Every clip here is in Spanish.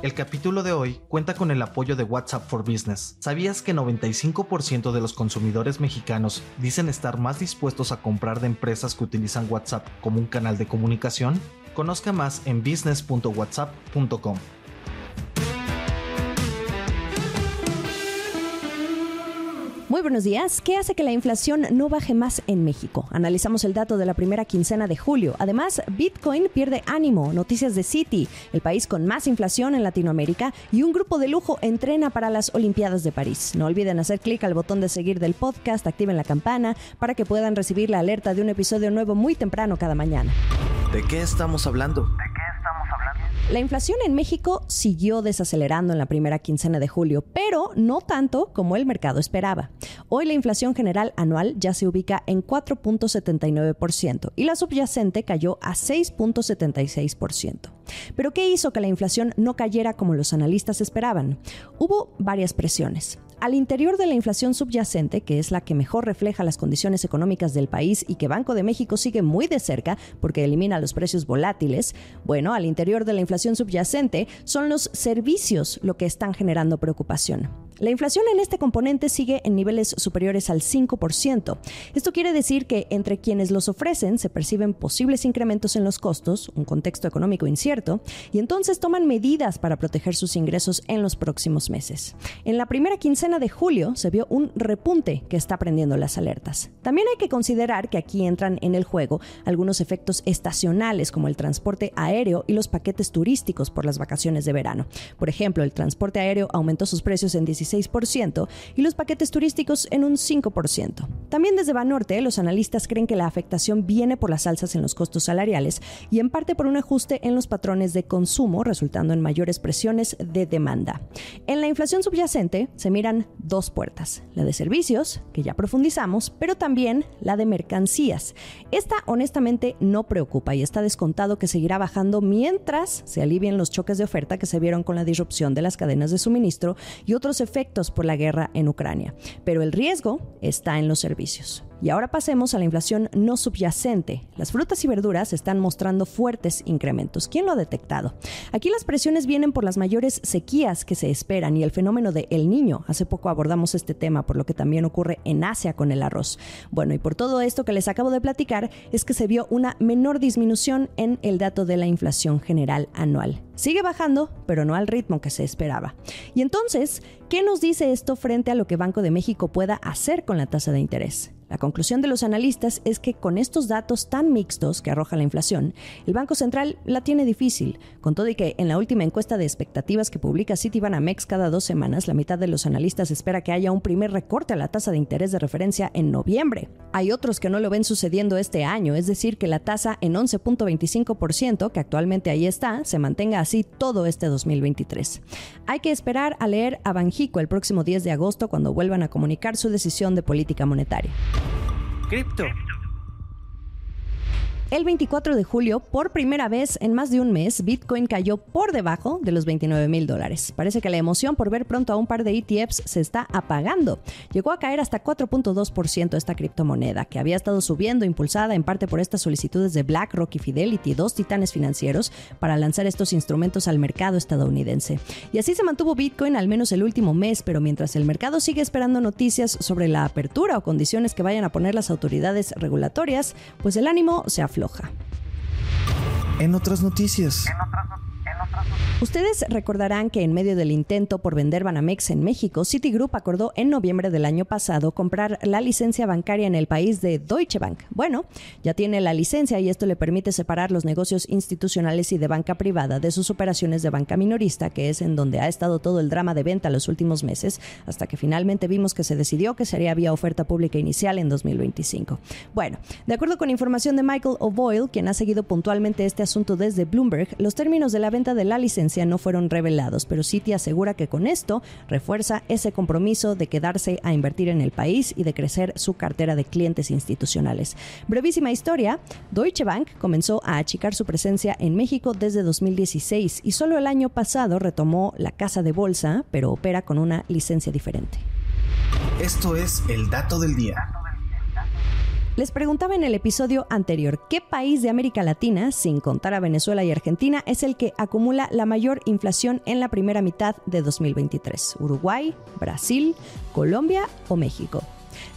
El capítulo de hoy cuenta con el apoyo de WhatsApp for Business. ¿Sabías que 95% de los consumidores mexicanos dicen estar más dispuestos a comprar de empresas que utilizan WhatsApp como un canal de comunicación? Conozca más en business.whatsapp.com. Muy buenos días. ¿Qué hace que la inflación no baje más en México? Analizamos el dato de la primera quincena de julio. Además, Bitcoin pierde ánimo. Noticias de Citi, el país con más inflación en Latinoamérica y un grupo de lujo entrena para las Olimpiadas de París. No olviden hacer clic al botón de seguir del podcast, activen la campana para que puedan recibir la alerta de un episodio nuevo muy temprano cada mañana. ¿De qué estamos hablando? La inflación en México siguió desacelerando en la primera quincena de julio, pero no tanto como el mercado esperaba. Hoy la inflación general anual ya se ubica en 4.79% y la subyacente cayó a 6.76%. Pero ¿qué hizo que la inflación no cayera como los analistas esperaban? Hubo varias presiones. Al interior de la inflación subyacente, que es la que mejor refleja las condiciones económicas del país y que Banco de México sigue muy de cerca porque elimina los precios volátiles, bueno, al interior de la inflación subyacente son los servicios lo que están generando preocupación. La inflación en este componente sigue en niveles superiores al 5%. Esto quiere decir que entre quienes los ofrecen se perciben posibles incrementos en los costos, un contexto económico incierto, y entonces toman medidas para proteger sus ingresos en los próximos meses. En la primera quincena de julio se vio un repunte que está prendiendo las alertas. También hay que considerar que aquí entran en el juego algunos efectos estacionales como el transporte aéreo y los paquetes turísticos por las vacaciones de verano. Por ejemplo, el transporte aéreo aumentó sus precios en 17 y los paquetes turísticos en un 5%. También desde Banorte, los analistas creen que la afectación viene por las alzas en los costos salariales y en parte por un ajuste en los patrones de consumo, resultando en mayores presiones de demanda. En la inflación subyacente se miran dos puertas, la de servicios, que ya profundizamos, pero también la de mercancías. Esta honestamente no preocupa y está descontado que seguirá bajando mientras se alivien los choques de oferta que se vieron con la disrupción de las cadenas de suministro y otros efectos por la guerra en Ucrania, pero el riesgo está en los servicios. Y ahora pasemos a la inflación no subyacente. Las frutas y verduras están mostrando fuertes incrementos. ¿Quién lo ha detectado? Aquí las presiones vienen por las mayores sequías que se esperan y el fenómeno de El Niño. Hace poco abordamos este tema, por lo que también ocurre en Asia con el arroz. Bueno, y por todo esto que les acabo de platicar, es que se vio una menor disminución en el dato de la inflación general anual. Sigue bajando, pero no al ritmo que se esperaba. Y entonces, ¿qué nos dice esto frente a lo que Banco de México pueda hacer con la tasa de interés? La conclusión de los analistas es que con estos datos tan mixtos que arroja la inflación, el Banco Central la tiene difícil, con todo y que en la última encuesta de expectativas que publica Citibanamex cada dos semanas, la mitad de los analistas espera que haya un primer recorte a la tasa de interés de referencia en noviembre. Hay otros que no lo ven sucediendo este año, es decir, que la tasa en 11.25%, que actualmente ahí está, se mantenga todo este 2023. Hay que esperar a leer a Banjico el próximo 10 de agosto cuando vuelvan a comunicar su decisión de política monetaria. Cripto. El 24 de julio, por primera vez en más de un mes, Bitcoin cayó por debajo de los 29 mil dólares. Parece que la emoción por ver pronto a un par de ETFs se está apagando. Llegó a caer hasta 4.2% esta criptomoneda, que había estado subiendo impulsada en parte por estas solicitudes de BlackRock y Fidelity, dos titanes financieros, para lanzar estos instrumentos al mercado estadounidense. Y así se mantuvo Bitcoin al menos el último mes, pero mientras el mercado sigue esperando noticias sobre la apertura o condiciones que vayan a poner las autoridades regulatorias, pues el ánimo se en otras noticias. Ustedes recordarán que en medio del intento por vender Banamex en México, Citigroup acordó en noviembre del año pasado comprar la licencia bancaria en el país de Deutsche Bank. Bueno, ya tiene la licencia y esto le permite separar los negocios institucionales y de banca privada de sus operaciones de banca minorista, que es en donde ha estado todo el drama de venta los últimos meses, hasta que finalmente vimos que se decidió que sería vía oferta pública inicial en 2025. Bueno, de acuerdo con información de Michael O'Boyle, quien ha seguido puntualmente este asunto desde Bloomberg, los términos de la venta de la licencia no fueron revelados, pero Citi asegura que con esto refuerza ese compromiso de quedarse a invertir en el país y de crecer su cartera de clientes institucionales. Brevísima historia, Deutsche Bank comenzó a achicar su presencia en México desde 2016 y solo el año pasado retomó la casa de bolsa, pero opera con una licencia diferente. Esto es el dato del día. Les preguntaba en el episodio anterior, ¿qué país de América Latina, sin contar a Venezuela y Argentina, es el que acumula la mayor inflación en la primera mitad de 2023? ¿Uruguay, Brasil, Colombia o México?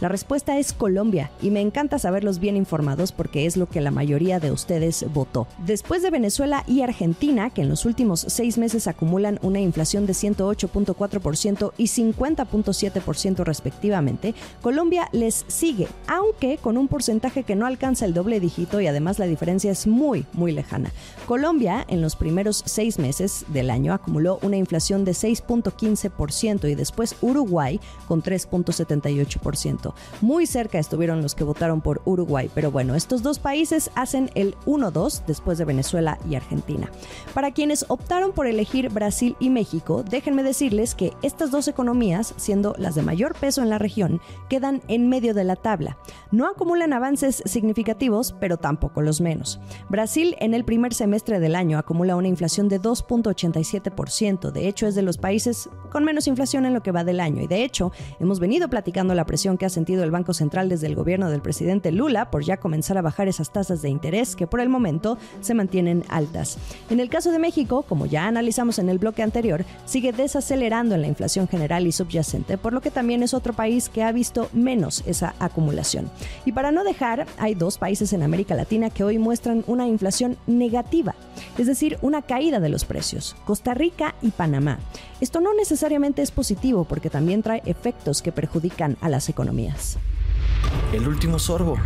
La respuesta es Colombia y me encanta saberlos bien informados porque es lo que la mayoría de ustedes votó. Después de Venezuela y Argentina, que en los últimos seis meses acumulan una inflación de 108.4% y 50.7% respectivamente, Colombia les sigue, aunque con un porcentaje que no alcanza el doble dígito y además la diferencia es muy, muy lejana. Colombia en los primeros seis meses del año acumuló una inflación de 6.15% y después Uruguay con 3.78%. Muy cerca estuvieron los que votaron por Uruguay, pero bueno, estos dos países hacen el 1-2 después de Venezuela y Argentina. Para quienes optaron por elegir Brasil y México, déjenme decirles que estas dos economías, siendo las de mayor peso en la región, quedan en medio de la tabla. No acumulan avances significativos, pero tampoco los menos. Brasil en el primer semestre del año acumula una inflación de 2.87%, de hecho es de los países con menos inflación en lo que va del año y de hecho hemos venido platicando la presión que ha sentido el Banco Central desde el gobierno del presidente Lula por ya comenzar a bajar esas tasas de interés que por el momento se mantienen altas. En el caso de México, como ya analizamos en el bloque anterior, sigue desacelerando en la inflación general y subyacente, por lo que también es otro país que ha visto menos esa acumulación. Y para no dejar, hay dos países en América Latina que hoy muestran una inflación negativa, es decir, una caída de los precios, Costa Rica y Panamá. Esto no necesariamente es positivo porque también trae efectos que perjudican a las economías. El último sorbo.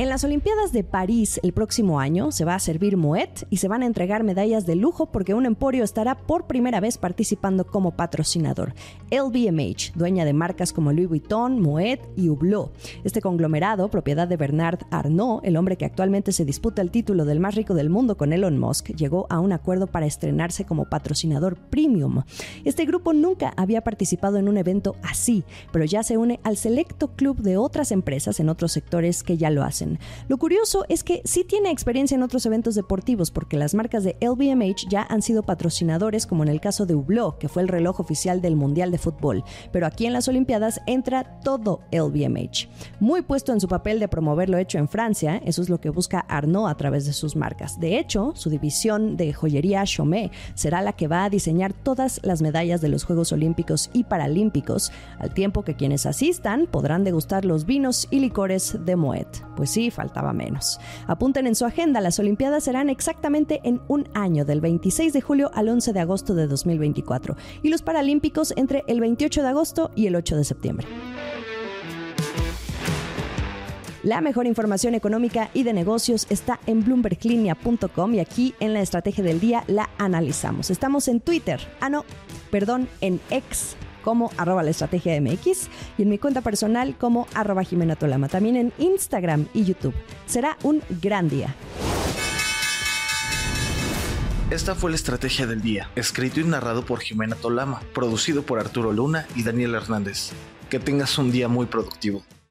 En las Olimpiadas de París el próximo año se va a servir Moet y se van a entregar medallas de lujo porque un emporio estará por primera vez participando como patrocinador. LVMH, dueña de marcas como Louis Vuitton, Moet y Hublot. Este conglomerado, propiedad de Bernard Arnault, el hombre que actualmente se disputa el título del más rico del mundo con Elon Musk, llegó a un acuerdo para estrenarse como patrocinador premium. Este grupo nunca había participado en un evento así, pero ya se une al selecto club de otras empresas en otros sectores que ya lo hacen. Lo curioso es que sí tiene experiencia en otros eventos deportivos porque las marcas de LVMH ya han sido patrocinadores como en el caso de Hublot, que fue el reloj oficial del Mundial de Fútbol, pero aquí en las Olimpiadas entra todo LVMH. Muy puesto en su papel de promover lo hecho en Francia, eso es lo que busca Arnaud a través de sus marcas. De hecho, su división de joyería Chaumet será la que va a diseñar todas las medallas de los Juegos Olímpicos y Paralímpicos, al tiempo que quienes asistan podrán degustar los vinos y licores de Moet. Pues sí, faltaba menos. Apunten en su agenda, las Olimpiadas serán exactamente en un año, del 26 de julio al 11 de agosto de 2024, y los Paralímpicos entre el 28 de agosto y el 8 de septiembre. La mejor información económica y de negocios está en bloomberglinea.com y aquí en la estrategia del día la analizamos. Estamos en Twitter, ah no, perdón, en X como arroba la estrategia MX y en mi cuenta personal como arroba Jimena Tolama, también en Instagram y YouTube. Será un gran día. Esta fue la estrategia del día, escrito y narrado por Jimena Tolama, producido por Arturo Luna y Daniel Hernández. Que tengas un día muy productivo.